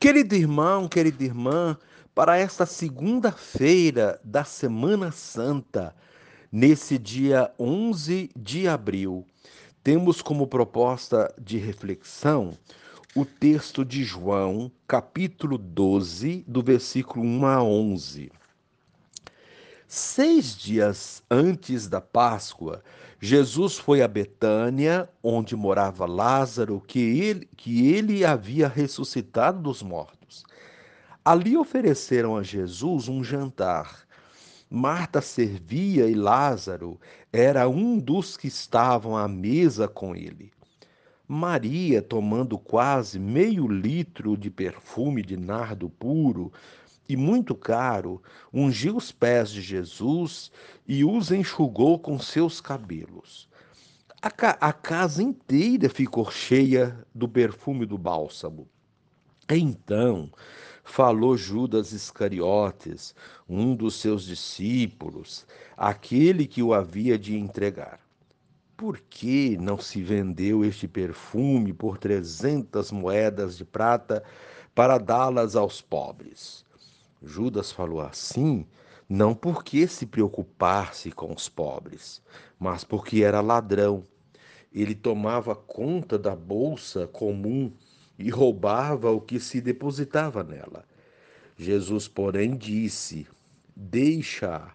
Querido irmão, querida irmã, para esta segunda-feira da Semana Santa, nesse dia 11 de abril, temos como proposta de reflexão o texto de João, capítulo 12, do versículo 1 a 11. Seis dias antes da Páscoa, Jesus foi a Betânia, onde morava Lázaro, que ele, que ele havia ressuscitado dos mortos. Ali ofereceram a Jesus um jantar. Marta servia e Lázaro era um dos que estavam à mesa com ele. Maria, tomando quase meio litro de perfume de nardo puro, e muito caro, ungiu os pés de Jesus e os enxugou com seus cabelos. A, ca a casa inteira ficou cheia do perfume do bálsamo. Então falou Judas Iscariotes, um dos seus discípulos, aquele que o havia de entregar. Por que não se vendeu este perfume por trezentas moedas de prata para dá-las aos pobres? Judas falou assim, não porque se preocupasse com os pobres, mas porque era ladrão. Ele tomava conta da bolsa comum e roubava o que se depositava nela. Jesus, porém, disse: Deixa.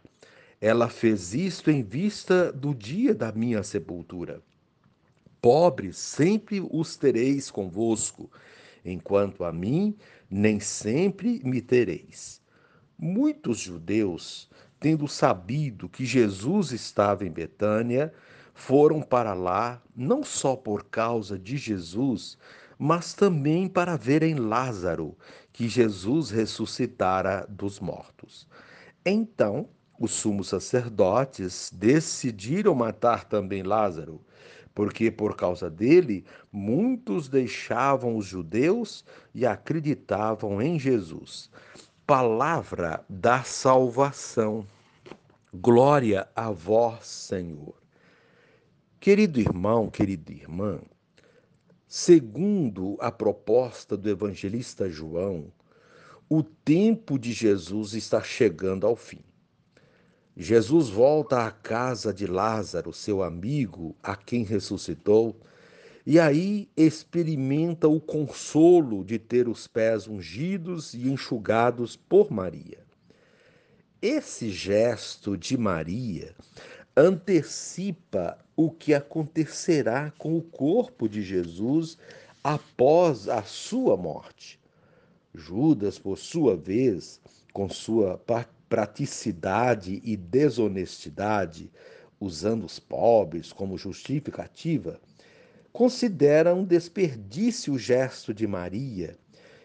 Ela fez isto em vista do dia da minha sepultura. Pobres sempre os tereis convosco, enquanto a mim nem sempre me tereis. Muitos judeus, tendo sabido que Jesus estava em Betânia, foram para lá não só por causa de Jesus, mas também para verem Lázaro, que Jesus ressuscitara dos mortos. Então, os sumos sacerdotes decidiram matar também Lázaro, porque por causa dele muitos deixavam os judeus e acreditavam em Jesus. Palavra da salvação. Glória a vós, Senhor. Querido irmão, querida irmã, segundo a proposta do evangelista João, o tempo de Jesus está chegando ao fim. Jesus volta à casa de Lázaro, seu amigo, a quem ressuscitou, e aí experimenta o consolo de ter os pés ungidos e enxugados por Maria. Esse gesto de Maria antecipa o que acontecerá com o corpo de Jesus após a sua morte. Judas, por sua vez, com sua praticidade e desonestidade, usando os pobres como justificativa, considera um desperdício o gesto de Maria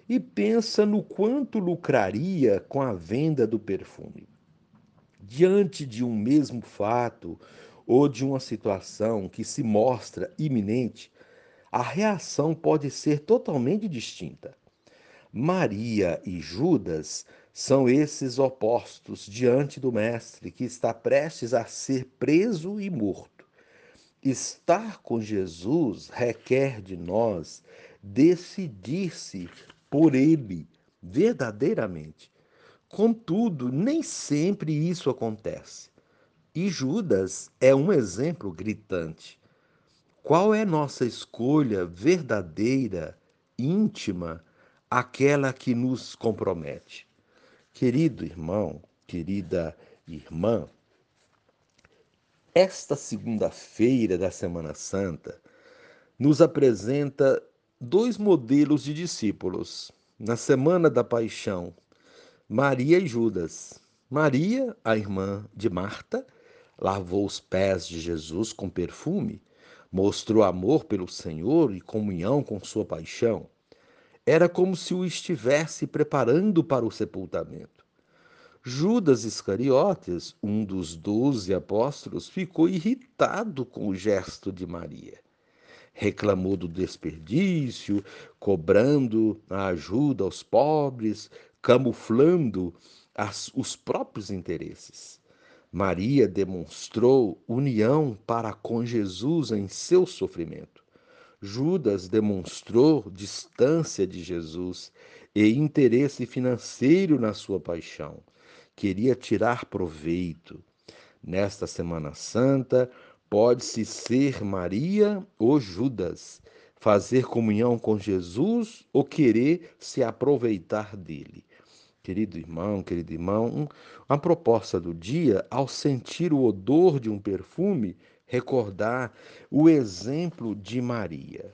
e pensa no quanto lucraria com a venda do perfume. Diante de um mesmo fato ou de uma situação que se mostra iminente, a reação pode ser totalmente distinta. Maria e Judas são esses opostos diante do Mestre que está prestes a ser preso e morto. Estar com Jesus requer de nós decidir-se por Ele verdadeiramente. Contudo, nem sempre isso acontece. E Judas é um exemplo gritante. Qual é nossa escolha verdadeira, íntima, aquela que nos compromete. Querido irmão, querida irmã, esta segunda-feira da Semana Santa nos apresenta dois modelos de discípulos. Na semana da paixão, Maria e Judas. Maria, a irmã de Marta, lavou os pés de Jesus com perfume, mostrou amor pelo Senhor e comunhão com sua paixão. Era como se o estivesse preparando para o sepultamento. Judas Iscariotes, um dos doze apóstolos, ficou irritado com o gesto de Maria. Reclamou do desperdício, cobrando a ajuda aos pobres, camuflando as, os próprios interesses. Maria demonstrou união para com Jesus em seu sofrimento. Judas demonstrou distância de Jesus e interesse financeiro na sua paixão. Queria tirar proveito. Nesta Semana Santa, pode-se ser Maria ou Judas, fazer comunhão com Jesus ou querer se aproveitar dele. Querido irmão, querido irmão, a proposta do dia, ao sentir o odor de um perfume, recordar o exemplo de Maria.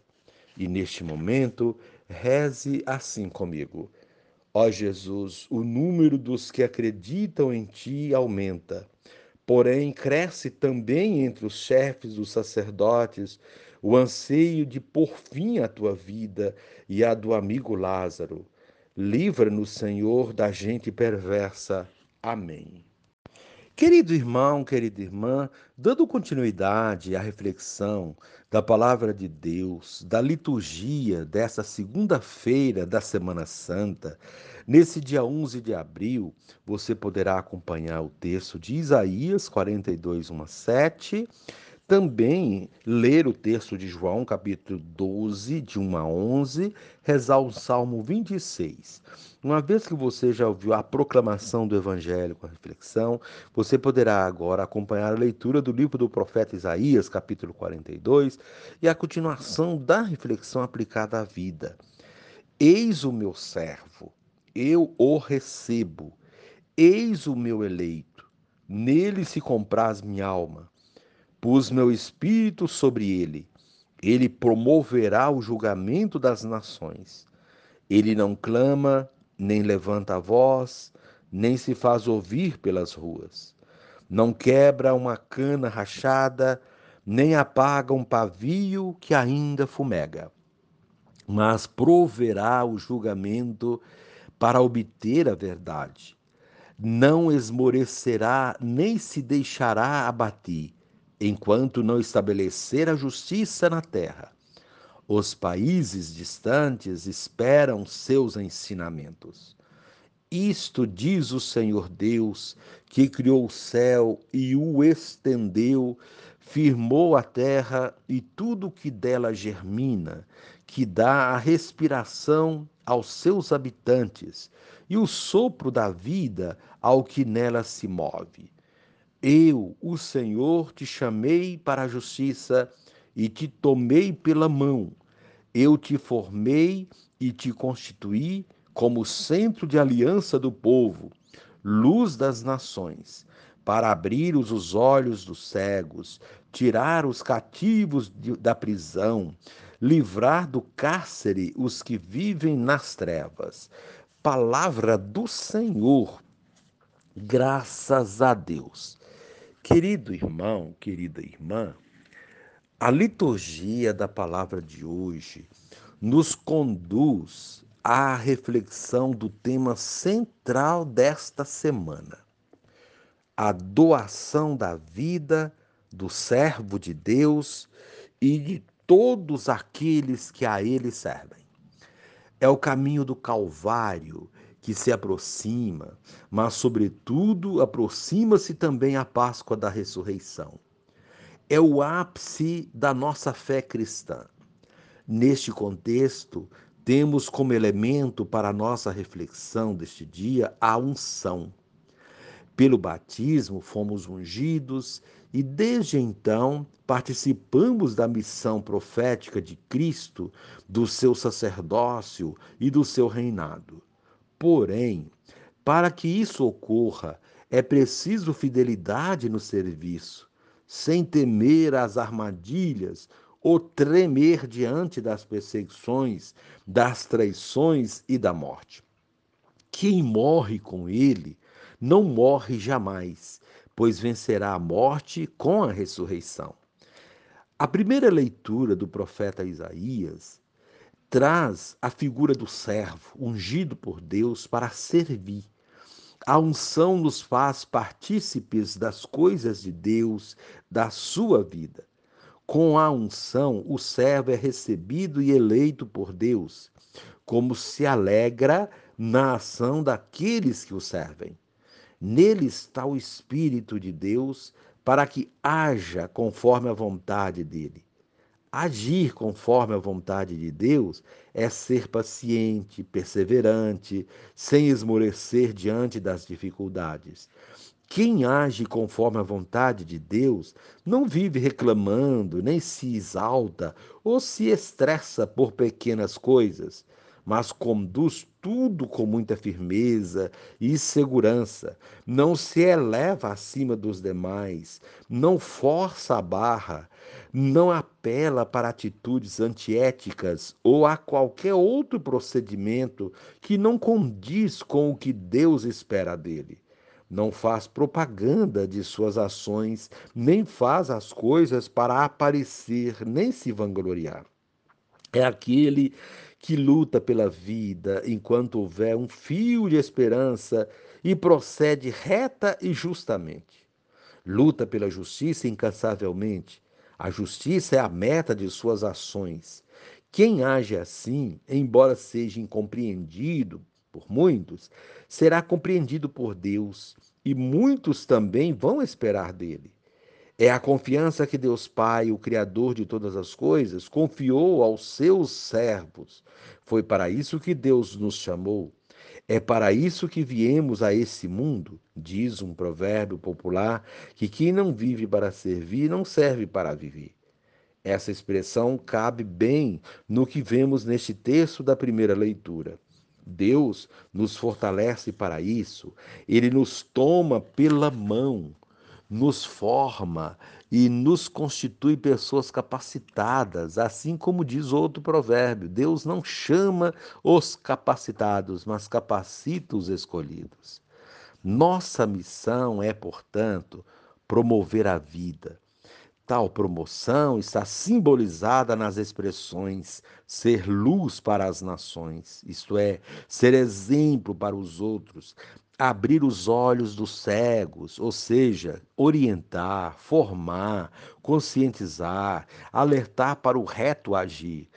E neste momento, reze assim comigo. Ó Jesus, o número dos que acreditam em ti aumenta. Porém, cresce também entre os chefes dos sacerdotes o anseio de pôr fim à tua vida e à do amigo Lázaro. Livra-nos, Senhor, da gente perversa. Amém. Querido irmão, querida irmã, dando continuidade à reflexão da palavra de Deus, da liturgia dessa segunda-feira da Semana Santa, nesse dia 11 de abril, você poderá acompanhar o texto de Isaías 42, 1 a 7 também ler o texto de João, capítulo 12, de 1 a 11, rezar o Salmo 26. Uma vez que você já ouviu a proclamação do Evangelho com a reflexão, você poderá agora acompanhar a leitura do livro do profeta Isaías, capítulo 42, e a continuação da reflexão aplicada à vida. Eis o meu servo, eu o recebo. Eis o meu eleito, nele se compraz minha alma. Pus meu espírito sobre ele. Ele promoverá o julgamento das nações. Ele não clama, nem levanta a voz, nem se faz ouvir pelas ruas. Não quebra uma cana rachada, nem apaga um pavio que ainda fumega. Mas proverá o julgamento para obter a verdade. Não esmorecerá, nem se deixará abater enquanto não estabelecer a justiça na terra. Os países distantes esperam seus ensinamentos. Isto diz o Senhor Deus, que criou o céu e o estendeu, firmou a terra e tudo que dela germina, que dá a respiração aos seus habitantes e o sopro da vida ao que nela se move. Eu, o Senhor, te chamei para a justiça e te tomei pela mão. Eu te formei e te constituí como centro de aliança do povo, luz das nações, para abrir os olhos dos cegos, tirar os cativos de, da prisão, livrar do cárcere os que vivem nas trevas. Palavra do Senhor. Graças a Deus. Querido irmão, querida irmã, a liturgia da palavra de hoje nos conduz à reflexão do tema central desta semana: a doação da vida do servo de Deus e de todos aqueles que a ele servem. É o caminho do Calvário que se aproxima, mas, sobretudo, aproxima-se também a Páscoa da ressurreição. É o ápice da nossa fé cristã. Neste contexto, temos como elemento para a nossa reflexão deste dia a unção. Pelo batismo fomos ungidos e desde então participamos da missão profética de Cristo, do seu sacerdócio e do seu reinado. Porém, para que isso ocorra, é preciso fidelidade no serviço, sem temer as armadilhas ou tremer diante das perseguições, das traições e da morte. Quem morre com ele não morre jamais, pois vencerá a morte com a ressurreição. A primeira leitura do profeta Isaías traz a figura do servo, ungido por Deus para servir. A unção nos faz partícipes das coisas de Deus, da sua vida. Com a unção, o servo é recebido e eleito por Deus, como se alegra na ação daqueles que o servem. Nele está o Espírito de Deus para que haja conforme a vontade dele. Agir conforme a vontade de Deus é ser paciente, perseverante, sem esmorecer diante das dificuldades. Quem age conforme a vontade de Deus não vive reclamando, nem se exalta ou se estressa por pequenas coisas mas conduz tudo com muita firmeza e segurança, não se eleva acima dos demais, não força a barra, não apela para atitudes antiéticas ou a qualquer outro procedimento que não condiz com o que Deus espera dele. Não faz propaganda de suas ações, nem faz as coisas para aparecer, nem se vangloriar. É aquele que luta pela vida enquanto houver um fio de esperança e procede reta e justamente. Luta pela justiça incansavelmente. A justiça é a meta de suas ações. Quem age assim, embora seja incompreendido por muitos, será compreendido por Deus e muitos também vão esperar dele. É a confiança que Deus Pai, o Criador de todas as coisas, confiou aos seus servos. Foi para isso que Deus nos chamou. É para isso que viemos a esse mundo, diz um provérbio popular, que quem não vive para servir não serve para viver. Essa expressão cabe bem no que vemos neste texto da primeira leitura. Deus nos fortalece para isso, ele nos toma pela mão nos forma e nos constitui pessoas capacitadas, assim como diz outro provérbio: Deus não chama os capacitados, mas capacita os escolhidos. Nossa missão é, portanto, promover a vida, Tal promoção está simbolizada nas expressões ser luz para as nações, isto é, ser exemplo para os outros, abrir os olhos dos cegos, ou seja, orientar, formar, conscientizar, alertar para o reto agir,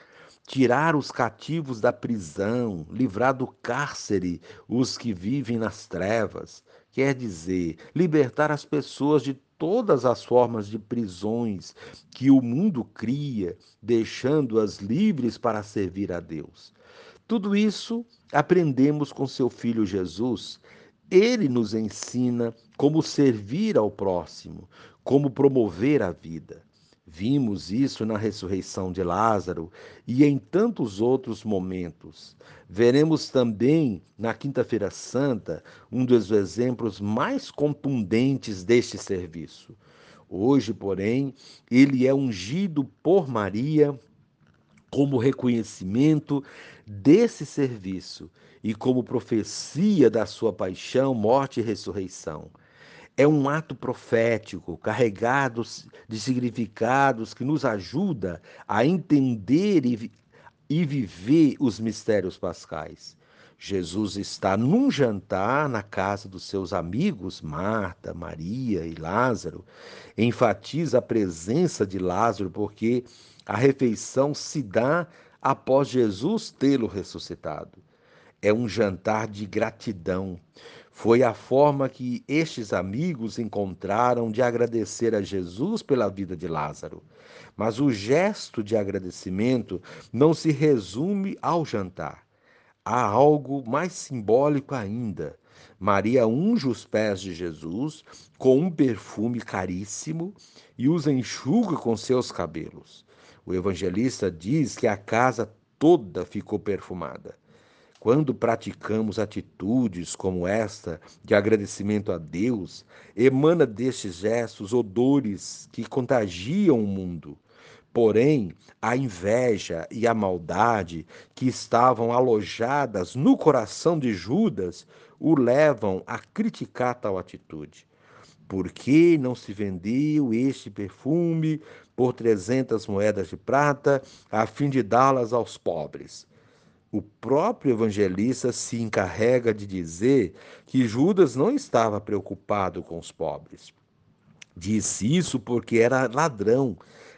tirar os cativos da prisão, livrar do cárcere os que vivem nas trevas, quer dizer, libertar as pessoas de todas as formas de prisões que o mundo cria, deixando-as livres para servir a Deus. Tudo isso aprendemos com seu filho Jesus. Ele nos ensina como servir ao próximo, como promover a vida. Vimos isso na ressurreição de Lázaro e em tantos outros momentos. Veremos também na Quinta-feira Santa um dos exemplos mais contundentes deste serviço. Hoje, porém, ele é ungido por Maria como reconhecimento desse serviço e como profecia da sua paixão, morte e ressurreição é um ato profético carregado de significados que nos ajuda a entender e, e viver os mistérios pascais. Jesus está num jantar na casa dos seus amigos, Marta, Maria e Lázaro. Enfatiza a presença de Lázaro porque a refeição se dá após Jesus tê-lo ressuscitado. É um jantar de gratidão. Foi a forma que estes amigos encontraram de agradecer a Jesus pela vida de Lázaro. Mas o gesto de agradecimento não se resume ao jantar. Há algo mais simbólico ainda. Maria unge os pés de Jesus com um perfume caríssimo e os enxuga com seus cabelos. O evangelista diz que a casa toda ficou perfumada. Quando praticamos atitudes como esta de agradecimento a Deus, emana destes gestos odores que contagiam o mundo. Porém, a inveja e a maldade que estavam alojadas no coração de Judas o levam a criticar tal atitude. Por que não se vendeu este perfume por trezentas moedas de prata, a fim de dá-las aos pobres? O próprio evangelista se encarrega de dizer que Judas não estava preocupado com os pobres. Disse isso porque era ladrão,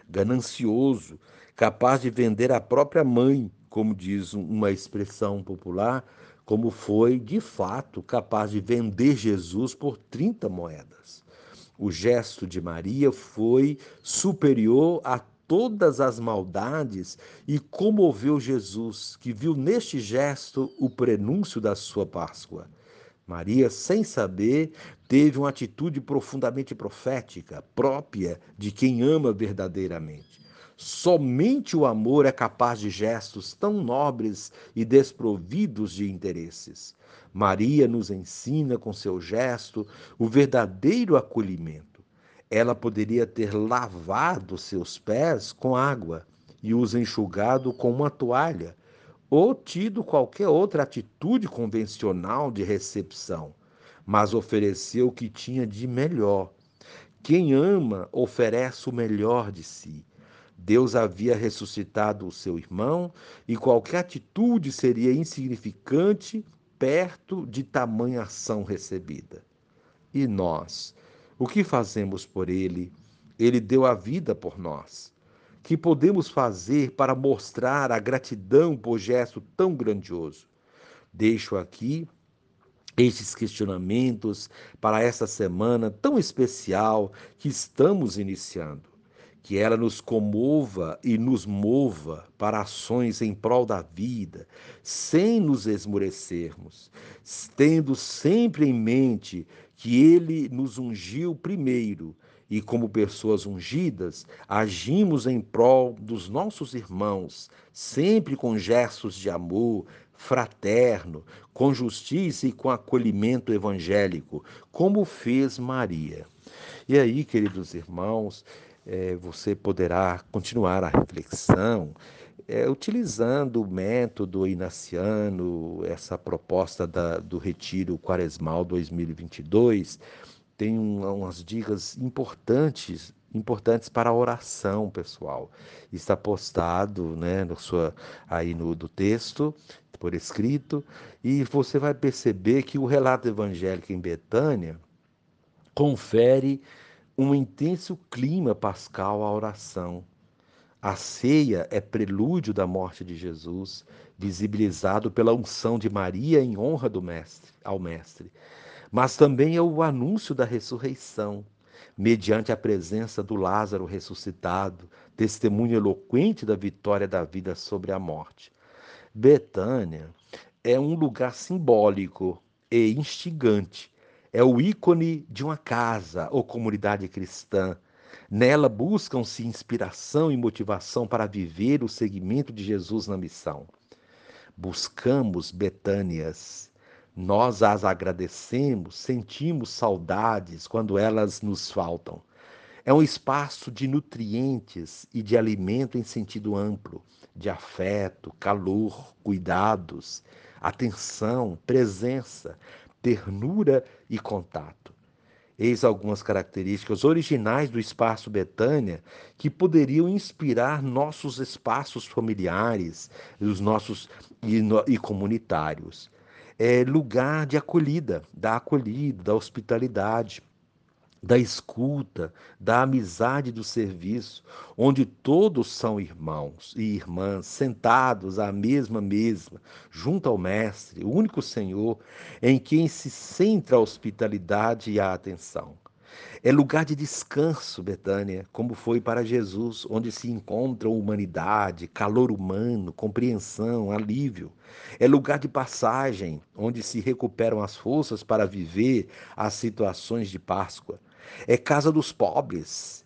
ganancioso, capaz de vender a própria mãe, como diz uma expressão popular, como foi, de fato, capaz de vender Jesus por 30 moedas. O gesto de Maria foi superior a todas as maldades e comoveu Jesus, que viu neste gesto o prenúncio da sua Páscoa. Maria, sem saber, teve uma atitude profundamente profética, própria de quem ama verdadeiramente. Somente o amor é capaz de gestos tão nobres e desprovidos de interesses. Maria nos ensina com seu gesto o verdadeiro acolhimento. Ela poderia ter lavado seus pés com água e os enxugado com uma toalha, ou tido qualquer outra atitude convencional de recepção, mas ofereceu o que tinha de melhor. Quem ama oferece o melhor de si. Deus havia ressuscitado o seu irmão e qualquer atitude seria insignificante perto de tamanha ação recebida. E nós, o que fazemos por ele? Ele deu a vida por nós que podemos fazer para mostrar a gratidão por gesto tão grandioso? Deixo aqui estes questionamentos para essa semana tão especial que estamos iniciando. Que ela nos comova e nos mova para ações em prol da vida, sem nos esmorecermos, tendo sempre em mente que Ele nos ungiu primeiro e, como pessoas ungidas, agimos em prol dos nossos irmãos, sempre com gestos de amor fraterno, com justiça e com acolhimento evangélico, como fez Maria. E aí, queridos irmãos, é, você poderá continuar a reflexão. É, utilizando o método inaciano, essa proposta da, do Retiro Quaresmal 2022, tem um, umas dicas importantes importantes para a oração, pessoal. Está postado, né, no sua aí no do texto por escrito, e você vai perceber que o relato evangélico em Betânia confere um intenso clima pascal à oração. A ceia é prelúdio da morte de Jesus, visibilizado pela unção de Maria em honra do mestre, ao mestre mas também é o anúncio da ressurreição, mediante a presença do Lázaro ressuscitado, testemunho eloquente da vitória da vida sobre a morte. Betânia é um lugar simbólico e instigante. É o ícone de uma casa ou comunidade cristã. Nela buscam-se inspiração e motivação para viver o seguimento de Jesus na missão. Buscamos Betânias nós as agradecemos, sentimos saudades quando elas nos faltam. É um espaço de nutrientes e de alimento em sentido amplo, de afeto, calor, cuidados, atenção, presença, ternura e contato. Eis algumas características originais do espaço Betânia que poderiam inspirar nossos espaços familiares, os nossos e, e comunitários é lugar de acolhida, da acolhida, da hospitalidade, da escuta, da amizade do serviço, onde todos são irmãos e irmãs, sentados à mesma mesa, junto ao Mestre, o único Senhor, em quem se centra a hospitalidade e a atenção. É lugar de descanso, Betânia, como foi para Jesus, onde se encontram humanidade, calor humano, compreensão, alívio. É lugar de passagem, onde se recuperam as forças para viver as situações de Páscoa. É casa dos pobres.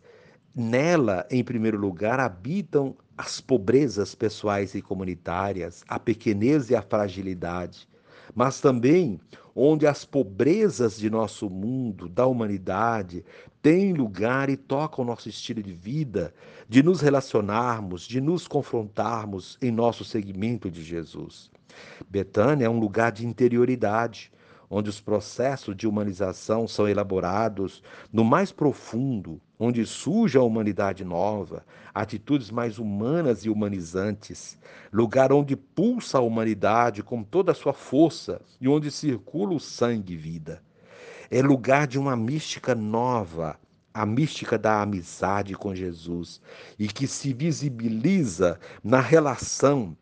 Nela, em primeiro lugar, habitam as pobrezas pessoais e comunitárias, a pequenez e a fragilidade mas também onde as pobrezas de nosso mundo, da humanidade, têm lugar e tocam nosso estilo de vida, de nos relacionarmos, de nos confrontarmos em nosso seguimento de Jesus. Betânia é um lugar de interioridade, onde os processos de humanização são elaborados no mais profundo, onde surge a humanidade nova, atitudes mais humanas e humanizantes, lugar onde pulsa a humanidade com toda a sua força e onde circula o sangue e vida. É lugar de uma mística nova, a mística da amizade com Jesus, e que se visibiliza na relação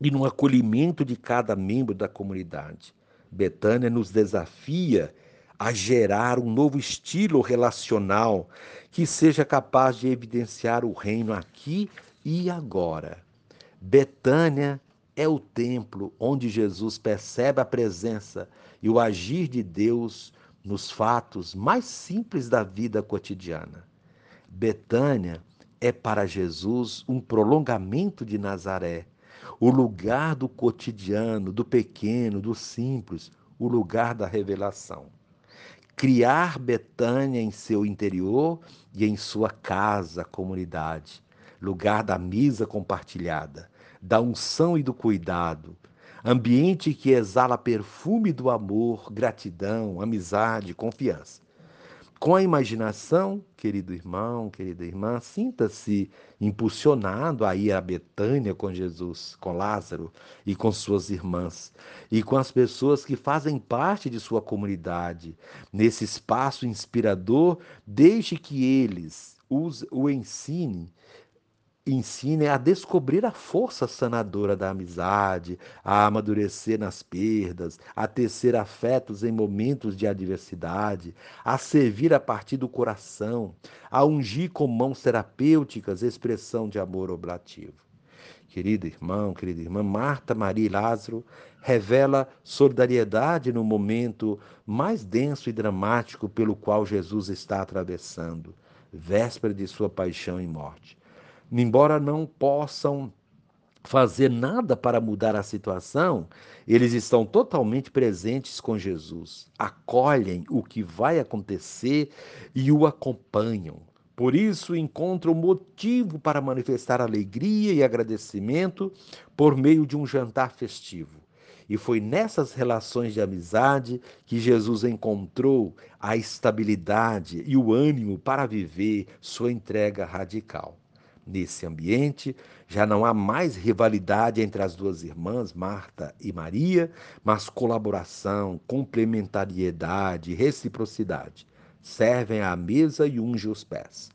e no acolhimento de cada membro da comunidade. Betânia nos desafia a gerar um novo estilo relacional que seja capaz de evidenciar o reino aqui e agora. Betânia é o templo onde Jesus percebe a presença e o agir de Deus nos fatos mais simples da vida cotidiana. Betânia é para Jesus um prolongamento de Nazaré, o lugar do cotidiano, do pequeno, do simples, o lugar da revelação. Criar Betânia em seu interior e em sua casa, comunidade, lugar da mesa compartilhada, da unção e do cuidado, ambiente que exala perfume do amor, gratidão, amizade, confiança. Com a imaginação, querido irmão, querida irmã, sinta-se impulsionado a ir a Betânia com Jesus, com Lázaro e com suas irmãs, e com as pessoas que fazem parte de sua comunidade. Nesse espaço inspirador, deixe que eles o ensinem ensine a descobrir a força sanadora da amizade, a amadurecer nas perdas, a tecer afetos em momentos de adversidade, a servir a partir do coração, a ungir com mãos terapêuticas expressão de amor oblativo. Querido irmão, querida irmã, Marta, Maria e Lázaro revela solidariedade no momento mais denso e dramático pelo qual Jesus está atravessando, véspera de sua paixão e morte embora não possam fazer nada para mudar a situação, eles estão totalmente presentes com Jesus, acolhem o que vai acontecer e o acompanham. Por isso, encontram motivo para manifestar alegria e agradecimento por meio de um jantar festivo. E foi nessas relações de amizade que Jesus encontrou a estabilidade e o ânimo para viver sua entrega radical. Nesse ambiente, já não há mais rivalidade entre as duas irmãs, Marta e Maria, mas colaboração, complementariedade, reciprocidade. Servem à mesa e ungem os pés.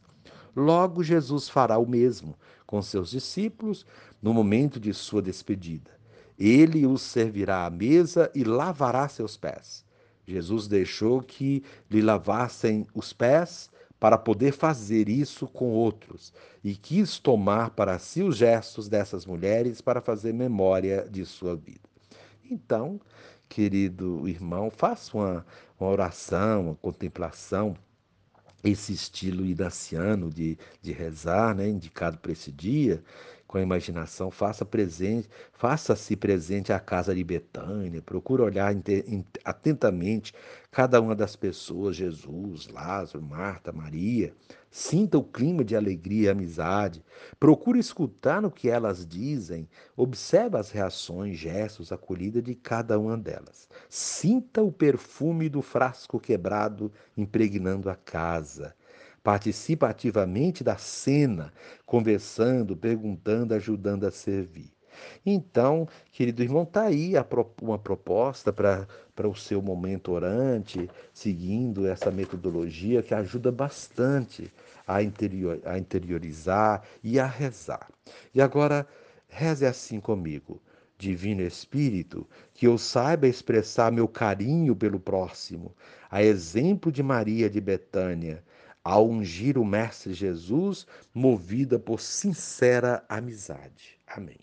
Logo, Jesus fará o mesmo com seus discípulos no momento de sua despedida. Ele os servirá à mesa e lavará seus pés. Jesus deixou que lhe lavassem os pés para poder fazer isso com outros e quis tomar para si os gestos dessas mulheres para fazer memória de sua vida. Então, querido irmão, faça uma, uma oração, uma contemplação, esse estilo inaciano de, de rezar, né, indicado para esse dia, com a imaginação, faça presente, faça-se presente à casa de Betânia, procure olhar atentamente cada uma das pessoas, Jesus, Lázaro, Marta, Maria. Sinta o clima de alegria e amizade. Procure escutar no que elas dizem. Observe as reações, gestos, acolhida de cada uma delas. Sinta o perfume do frasco quebrado impregnando a casa. Participa ativamente da cena, conversando, perguntando, ajudando a servir. Então, querido irmão, está aí uma proposta para o seu momento orante, seguindo essa metodologia que ajuda bastante a, interior, a interiorizar e a rezar. E agora, reze assim comigo. Divino Espírito, que eu saiba expressar meu carinho pelo próximo, a exemplo de Maria de Betânia, ao ungir o Mestre Jesus, movida por sincera amizade. Amém.